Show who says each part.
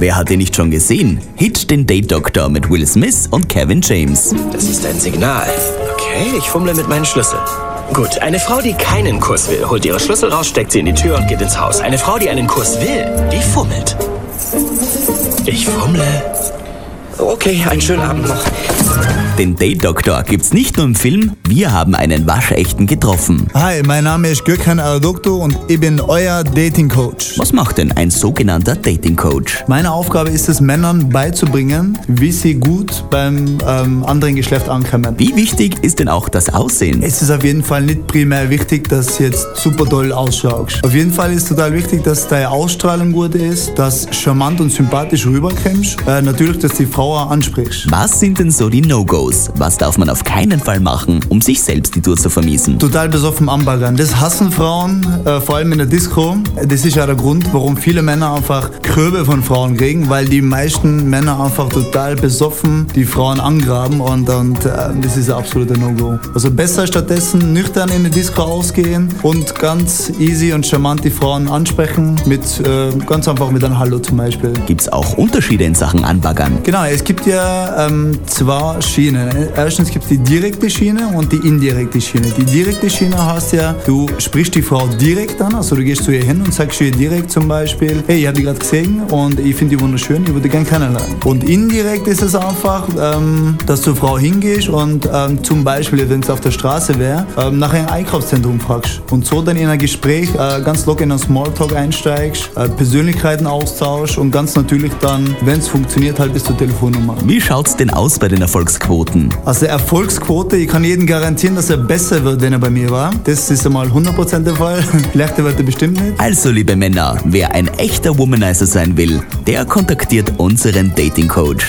Speaker 1: Wer hat ihn nicht schon gesehen? Hit den Date Doctor mit Will Smith und Kevin James.
Speaker 2: Das ist ein Signal. Okay, ich fummle mit meinen Schlüsseln. Gut, eine Frau, die keinen Kuss will, holt ihre Schlüssel raus, steckt sie in die Tür und geht ins Haus. Eine Frau, die einen Kuss will, die fummelt. Ich fummle. Okay, einen schönen Abend noch.
Speaker 1: Den Date Doctor gibt's nicht nur im Film, wir haben einen waschechten getroffen.
Speaker 3: Hi, mein Name ist Gökhan Aradokto und ich bin euer Dating Coach.
Speaker 1: Was macht denn ein sogenannter Dating Coach?
Speaker 3: Meine Aufgabe ist es, Männern beizubringen, wie sie gut beim ähm, anderen Geschlecht ankommen.
Speaker 1: Wie wichtig ist denn auch das Aussehen?
Speaker 3: Es ist auf jeden Fall nicht primär wichtig, dass du jetzt super toll ausschaust. Auf jeden Fall ist total wichtig, dass deine Ausstrahlung gut ist, dass du charmant und sympathisch rüberkommst. Äh, natürlich, dass die Frau ansprichst.
Speaker 1: Was sind denn so die No-Gos? Was darf man auf keinen Fall machen, um sich selbst die Tour zu vermiesen?
Speaker 3: Total besoffen anbaggern. Das hassen Frauen, äh, vor allem in der Disco. Das ist ja der Grund, warum viele Männer einfach Kröbe von Frauen kriegen, weil die meisten Männer einfach total besoffen die Frauen angraben und, und äh, das ist ein absoluter No-Go. Also besser stattdessen nüchtern in die Disco ausgehen und ganz easy und charmant die Frauen ansprechen mit äh, ganz einfach mit einem Hallo zum Beispiel.
Speaker 1: Gibt's auch Unterschiede in Sachen Anbaggern?
Speaker 3: Genau, es gibt ja ähm, zwei Schienen. Erstens gibt es die direkte Schiene und die indirekte Schiene. Die direkte Schiene heißt ja, du sprichst die Frau direkt an, also du gehst zu ihr hin und sagst ihr direkt zum Beispiel, hey, ich habe die gerade gesehen und ich finde die wunderschön, ich würde gerne kennenlernen. Und indirekt ist es einfach, ähm, dass du Frau hingehst und ähm, zum Beispiel, wenn es auf der Straße wäre, ähm, nach einem Einkaufszentrum fragst und so dann in ein Gespräch äh, ganz locker in einen Smalltalk einsteigst, äh, Persönlichkeiten austauschst und ganz natürlich dann, wenn es funktioniert, halt bis zur Telefonnummer.
Speaker 1: Wie schaut's denn aus bei den Erfolgsquoten?
Speaker 3: Also Erfolgsquote, ich kann jedem garantieren, dass er besser wird, wenn er bei mir war. Das ist einmal 100% der Fall. Schlechter wird er bestimmt nicht.
Speaker 1: Also liebe Männer, wer ein echter Womanizer sein will, der kontaktiert unseren Dating Coach.